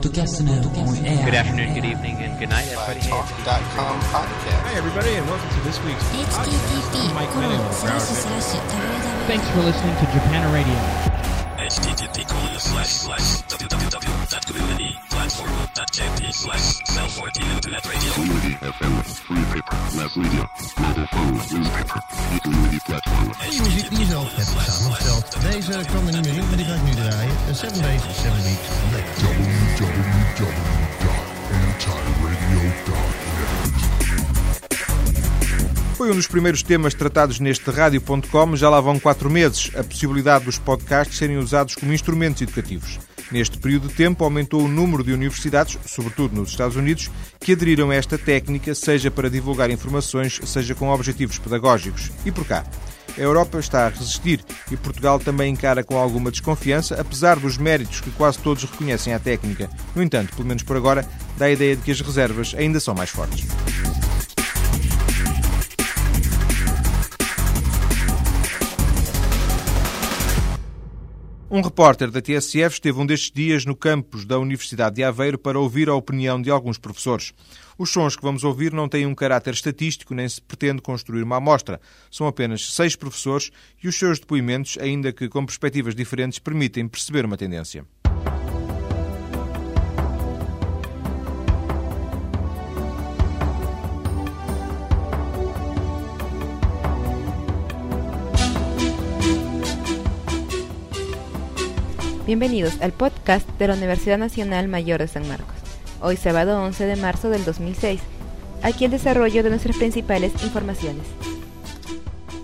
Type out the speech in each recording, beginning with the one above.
Good afternoon, good evening, and good night, everybody. Talk.com podcast. Hi, everybody, and welcome to this week's podcast. Mike Thanks for listening to Japan Radio. http colon slash slash www.communityplatform.jp slash cell 14 internet radio. Community FM, free paper, mass media, mobile phone, newspaper, community platform. Als je muziek die je zelf hebt samengesteld. Deze kwam er niet meer in, maar die ga ik nu draaien. 7 days, 7 weeks, Foi um dos primeiros temas tratados neste rádio.com. Já lá vão quatro meses a possibilidade dos podcasts serem usados como instrumentos educativos. Neste período de tempo, aumentou o número de universidades, sobretudo nos Estados Unidos, que aderiram a esta técnica, seja para divulgar informações, seja com objetivos pedagógicos. E por cá? A Europa está a resistir e Portugal também encara com alguma desconfiança, apesar dos méritos que quase todos reconhecem à técnica. No entanto, pelo menos por agora, dá a ideia de que as reservas ainda são mais fortes. Um repórter da TSF esteve um destes dias no campus da Universidade de Aveiro para ouvir a opinião de alguns professores. Os sons que vamos ouvir não têm um caráter estatístico nem se pretende construir uma amostra. São apenas seis professores e os seus depoimentos, ainda que com perspectivas diferentes, permitem perceber uma tendência. Bienvenidos al podcast de la Universidad Nacional Mayor de San Marcos. Hoy sábado 11 de marzo del 2006. Aquí el desarrollo de nuestras principales informaciones.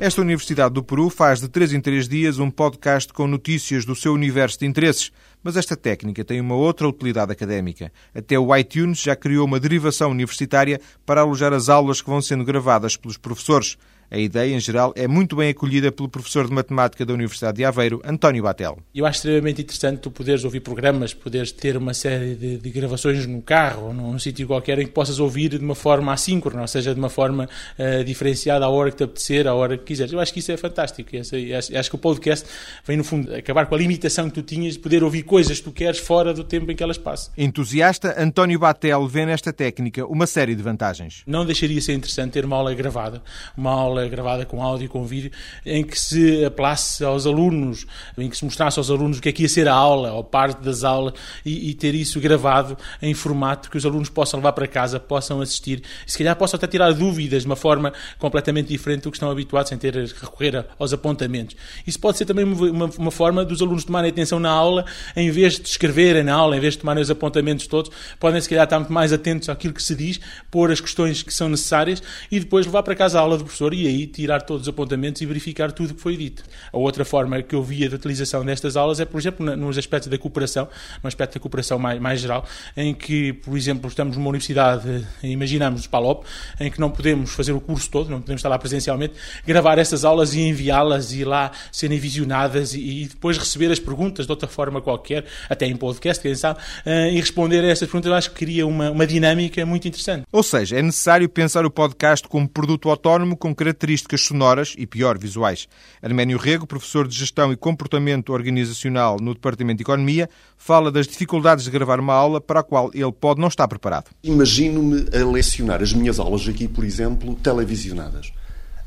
Esta Universidade do Peru faz de três em três dias um podcast com notícias do seu universo de interesses. Mas esta técnica tem uma outra utilidade académica. Até o iTunes já criou uma derivação universitária para alojar as aulas que vão sendo gravadas pelos professores. A ideia, em geral, é muito bem acolhida pelo professor de matemática da Universidade de Aveiro, António Batel. Eu acho extremamente interessante tu poderes ouvir programas, poderes ter uma série de, de gravações no carro ou num, num sítio qualquer em que possas ouvir de uma forma assíncrona, ou seja, de uma forma uh, diferenciada à hora que te apetecer, à hora que quiseres. Eu acho que isso é fantástico. Acho, acho, que o podcast vem, no fundo, acabar com a limitação que tu tinhas de poder ouvir coisas que tu queres fora do tempo em que elas passam. Entusiasta, António Batel vê nesta técnica uma série de vantagens. Não deixaria ser interessante ter uma aula gravada, uma aula gravada com áudio e com vídeo, em que se apelasse aos alunos, em que se mostrasse aos alunos o que é que ia ser a aula, ou parte das aulas, e, e, ter isso gravado em formato que os alunos possam levar para casa, possam assistir, e se calhar possam até tirar dúvidas de uma forma completamente diferente do que estão habituados, sem ter que recorrer aos apontamentos. Isso pode ser também uma, uma forma dos alunos tomarem atenção na aula, em vez de escreverem na aula, em vez de tomarem os apontamentos todos, podem se calhar estar muito mais atentos àquilo que se diz, pôr as questões que são necessárias e depois levar para casa a aula do professor e aí tirar todos os apontamentos e verificar tudo o que foi dito. A outra forma que eu via de utilização destas aulas é, por exemplo, nos aspectos da cooperação, um aspecto da cooperação mais, mais geral, em que, por exemplo, estamos numa universidade, imaginamos, PALOP, em que não podemos fazer o curso todo, não podemos estar lá presencialmente, gravar essas aulas e enviá-las e lá serem visionadas e, e, depois receber as perguntas de outra forma qualquer, até em podcast, quem sabe, uh, e responder a essas perguntas, acho que cria uma, uma dinâmica muito interessante. Ou seja, é necessário pensar o podcast como produto autónomo com características sonoras e, pior, visuais. Arménio Rego, professor de Gestão e Comportamento Organizacional no Departamento de Economia, fala das dificuldades de gravar uma aula para a qual ele pode não estar preparado. Imagino-me a lecionar as minhas aulas aqui, por exemplo, televisionadas.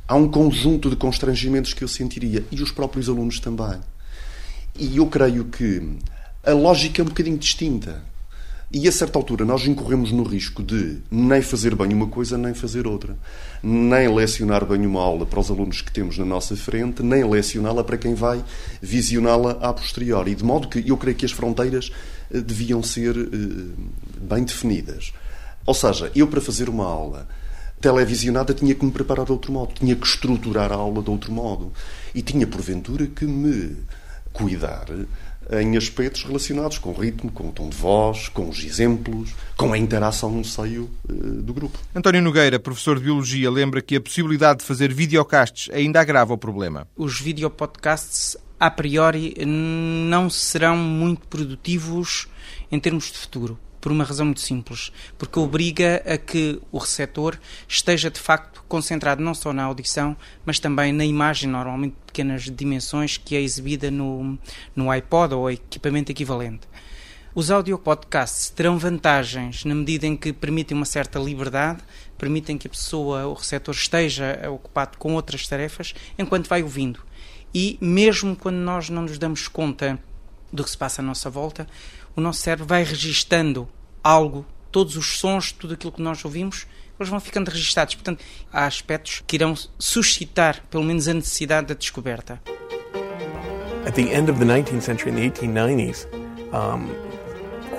Há um conjunto de constrangimentos que eu sentiria, e os próprios alunos também. E eu creio que a lógica é um bocadinho distinta. E a certa altura nós incorremos no risco de nem fazer bem uma coisa, nem fazer outra. Nem lecionar bem uma aula para os alunos que temos na nossa frente, nem lecioná-la para quem vai visioná-la a posteriori. De modo que eu creio que as fronteiras deviam ser bem definidas. Ou seja, eu para fazer uma aula televisionada tinha que me preparar de outro modo, tinha que estruturar a aula de outro modo. E tinha, porventura, que me cuidar em aspectos relacionados com o ritmo, com o tom de voz, com os exemplos, com a interação no seio uh, do grupo. António Nogueira, professor de Biologia, lembra que a possibilidade de fazer videocasts ainda agrava o problema. Os videopodcasts, a priori, não serão muito produtivos em termos de futuro por uma razão muito simples, porque obriga a que o receptor esteja de facto concentrado não só na audição, mas também na imagem, normalmente de pequenas dimensões, que é exibida no, no iPod ou equipamento equivalente. Os audiopodcasts terão vantagens na medida em que permitem uma certa liberdade, permitem que a pessoa, o receptor, esteja ocupado com outras tarefas enquanto vai ouvindo. E mesmo quando nós não nos damos conta do que se passa à nossa volta, o nosso cérebro vai registando algo, todos os sons, tudo aquilo que nós ouvimos, eles vão ficando registados. Portanto, há aspectos que irão suscitar, pelo menos, a necessidade da descoberta. At the end of the 19th century, in the 1890s, um,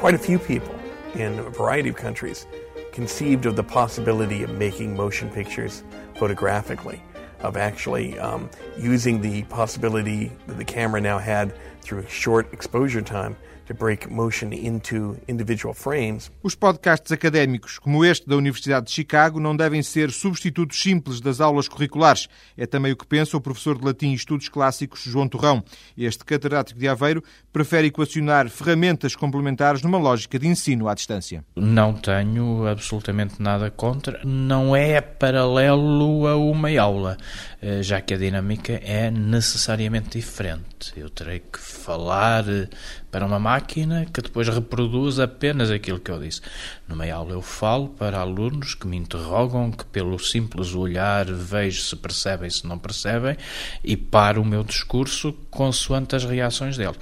quite a few people in a variety of countries conceived of the possibility of making motion pictures photographically, of actually um, using the possibility that the camera now had through short exposure time to break motion into individual frames. Os podcasts académicos, como este da Universidade de Chicago, não devem ser substitutos simples das aulas curriculares. É também o que pensa o professor de Latim e Estudos Clássicos João Torrão. Este catedrático de Aveiro prefere equacionar ferramentas complementares numa lógica de ensino à distância. Não tenho absolutamente nada contra. Não é paralelo a uma aula, eh, já que a dinâmica é necessariamente diferente. Eu terei que falar eh, para uma máquina que depois reproduz apenas aquilo que eu disse. Numa aula eu falo para alunos que me interrogam, que pelo simples olhar vejo se percebem, se não percebem, e paro o meu discurso consoante as reações deles.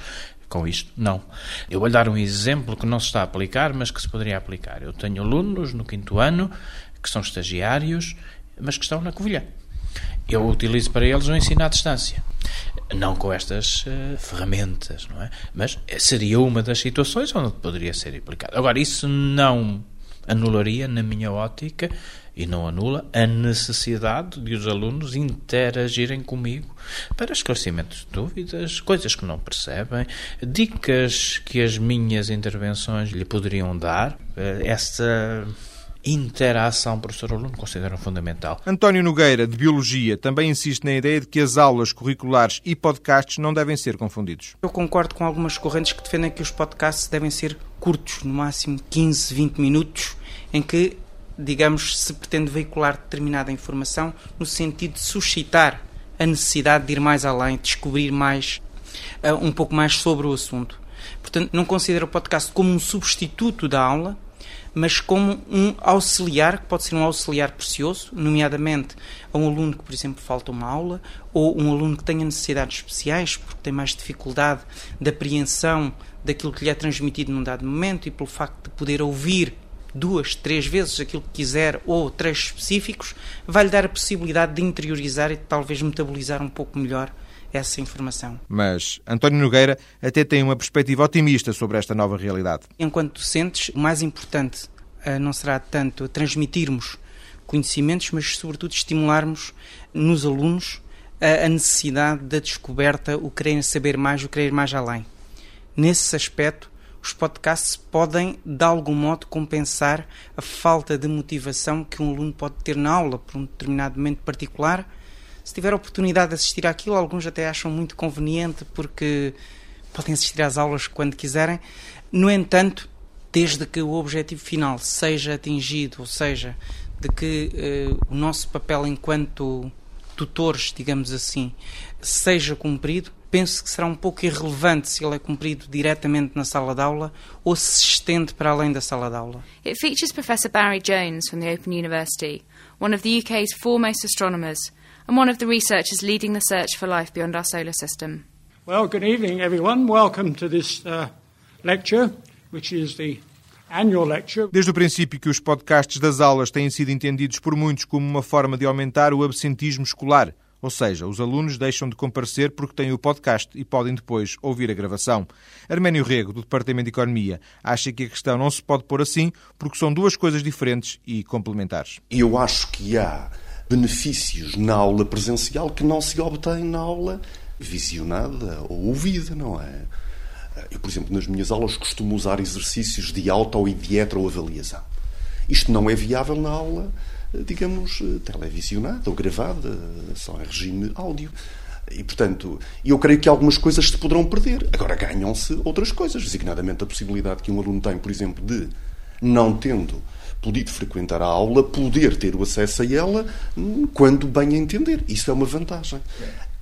Com isto, não. Eu vou dar um exemplo que não se está a aplicar, mas que se poderia aplicar. Eu tenho alunos no quinto ano que são estagiários, mas que estão na Covilhã. Eu utilizo para eles o ensino à distância. Não com estas uh, ferramentas, não é? Mas seria uma das situações onde poderia ser aplicado. Agora, isso não anularia, na minha ótica, e não anula, a necessidade de os alunos interagirem comigo para esclarecimento de dúvidas, coisas que não percebem, dicas que as minhas intervenções lhe poderiam dar. Uh, esta interação professor-aluno consideram fundamental. António Nogueira, de Biologia, também insiste na ideia de que as aulas curriculares e podcasts não devem ser confundidos. Eu concordo com algumas correntes que defendem que os podcasts devem ser curtos, no máximo 15, 20 minutos, em que, digamos, se pretende veicular determinada informação no sentido de suscitar a necessidade de ir mais além, descobrir mais, uh, um pouco mais sobre o assunto. Portanto, não considero o podcast como um substituto da aula, mas como um auxiliar, que pode ser um auxiliar precioso, nomeadamente a um aluno que, por exemplo, falta uma aula, ou um aluno que tenha necessidades especiais, porque tem mais dificuldade de apreensão daquilo que lhe é transmitido num dado momento e pelo facto de poder ouvir duas, três vezes aquilo que quiser ou trechos específicos, vai-lhe dar a possibilidade de interiorizar e de talvez metabolizar um pouco melhor essa informação. Mas António Nogueira até tem uma perspectiva otimista sobre esta nova realidade. Enquanto docentes, o mais importante uh, não será tanto transmitirmos conhecimentos, mas sobretudo estimularmos nos alunos uh, a necessidade da descoberta, o querer saber mais, o querer mais além. Nesse aspecto, os podcasts podem, de algum modo, compensar a falta de motivação que um aluno pode ter na aula por um determinado momento particular se tiver a oportunidade de assistir àquilo, alguns até acham muito conveniente porque podem assistir às aulas quando quiserem. No entanto, desde que o objetivo final seja atingido, ou seja, de que uh, o nosso papel enquanto tutores, digamos assim, seja cumprido, penso que será um pouco irrelevante se ele é cumprido diretamente na sala de aula ou se se estende para além da sala de aula. It features Professor Barry Jones from the Open University, one of the UK's foremost astronomers and one of the researchers leading the search for life beyond our solar system. Well, good evening, everyone. Welcome to this uh, lecture, which is the annual lecture. Desde o princípio que os podcasts das aulas têm sido entendidos por muitos como uma forma de aumentar o absentismo escolar. Ou seja, os alunos deixam de comparecer porque têm o podcast e podem depois ouvir a gravação. Arménio Rego, do Departamento de Economia, acha que a questão não se pode pôr assim porque são duas coisas diferentes e complementares. Eu acho que há benefícios na aula presencial que não se obtém na aula visionada ou ouvida, não é? Eu, por exemplo, nas minhas aulas costumo usar exercícios de auto e de heteroavaliação. Isto não é viável na aula, digamos, televisionada ou gravada, só em regime áudio. E, portanto, eu creio que algumas coisas se poderão perder. Agora ganham-se outras coisas, designadamente a possibilidade que um aluno tem, por exemplo, de, não tendo podido frequentar a aula, poder ter o acesso a ela quando bem entender. Isso é uma vantagem.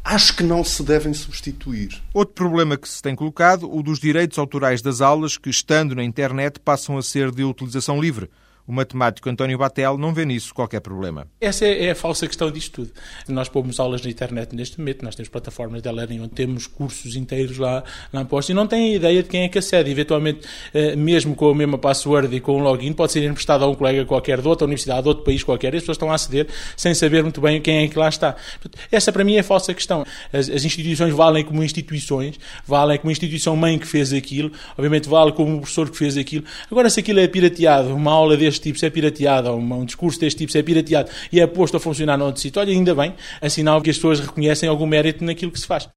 acho que não se devem substituir. Outro problema que se tem colocado, o dos direitos autorais das aulas que, estando na internet, passam a ser de utilização livre. O matemático António Batel não vê nisso qualquer problema. Essa é, a falsa questão disto tudo. Nós pomos aulas na internet neste momento, nós temos plataformas de learning onde temos cursos inteiros lá, lá postos e não têm ideia de quem é que acede. Eventualmente, eh, mesmo com a mesma password e com o login, pode ser emprestado a um colega qualquer de outra universidade, de outro país qualquer, e as pessoas estão a aceder sem saber muito bem quem é que lá está. Essa para mim é a falsa questão. As, as instituições valem como instituições, valem como instituição mãe que fez aquilo, obviamente vale como professor que fez aquilo. Agora, se aquilo é pirateado, uma aula deste deste tipo é pirateado, ou um discurso deste tipo é pirateado e é posto a funcionar noutro sítio, olha, ainda bem, é sinal que as pessoas reconhecem algum mérito naquilo que se faz.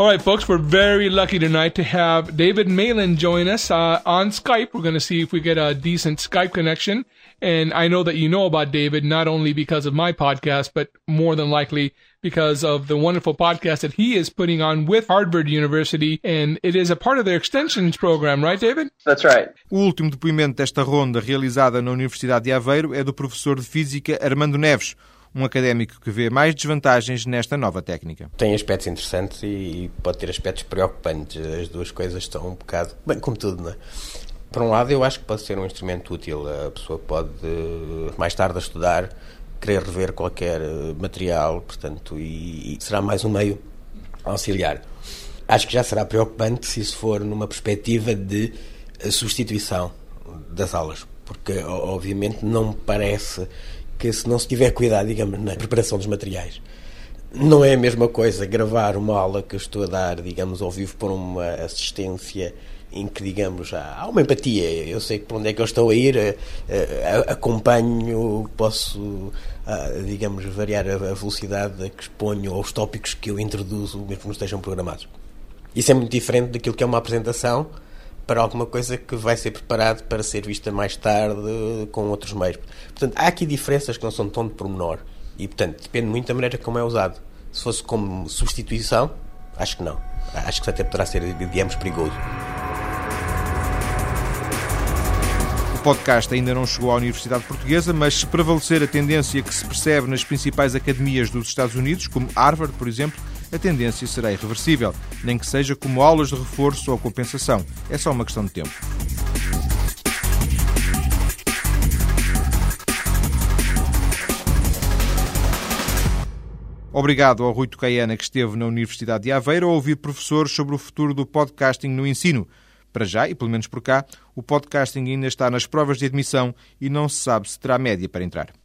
All right, folks, we're very lucky tonight to have David Malin join us uh, on Skype. We're going to see if we get a decent Skype connection. And I know that you know about David not only because of my podcast, but more than likely because of the wonderful podcast that he is putting on with Harvard University. And it is a part of their extensions program, right, David? That's right. O último depoimento desta ronda realizada na Universidade de Aveiro é do professor de Física Armando Neves. Um académico que vê mais desvantagens nesta nova técnica. Tem aspectos interessantes e pode ter aspectos preocupantes. As duas coisas estão um bocado. Bem, como tudo, não é? Por um lado, eu acho que pode ser um instrumento útil. A pessoa pode, mais tarde, a estudar, querer rever qualquer material, portanto, e, e será mais um meio auxiliar. Acho que já será preocupante se isso for numa perspectiva de substituição das aulas, porque, obviamente, não me parece que se não se tiver cuidado, digamos, na preparação dos materiais, não é a mesma coisa gravar uma aula que eu estou a dar, digamos, ao vivo por uma assistência em que, digamos, há uma empatia. Eu sei por onde é que eu estou a ir, eh, eh, acompanho, posso, ah, digamos, variar a velocidade a que exponho aos tópicos que eu introduzo, mesmo que não estejam programados. Isso é muito diferente daquilo que é uma apresentação para alguma coisa que vai ser preparado para ser vista mais tarde com outros meios. Portanto, há aqui diferenças que não são tão de pormenor e, portanto, depende muito da maneira como é usado. Se fosse como substituição, acho que não. Acho que até poderá ser, digamos, perigoso. O podcast ainda não chegou à Universidade Portuguesa, mas se prevalecer a tendência que se percebe nas principais academias dos Estados Unidos, como Harvard, por exemplo, a tendência será irreversível, nem que seja como aulas de reforço ou compensação. É só uma questão de tempo. Obrigado ao Rui Tocaiana, que esteve na Universidade de Aveiro, a ouvir professores sobre o futuro do podcasting no ensino. Para já, e pelo menos por cá, o podcasting ainda está nas provas de admissão e não se sabe se terá média para entrar.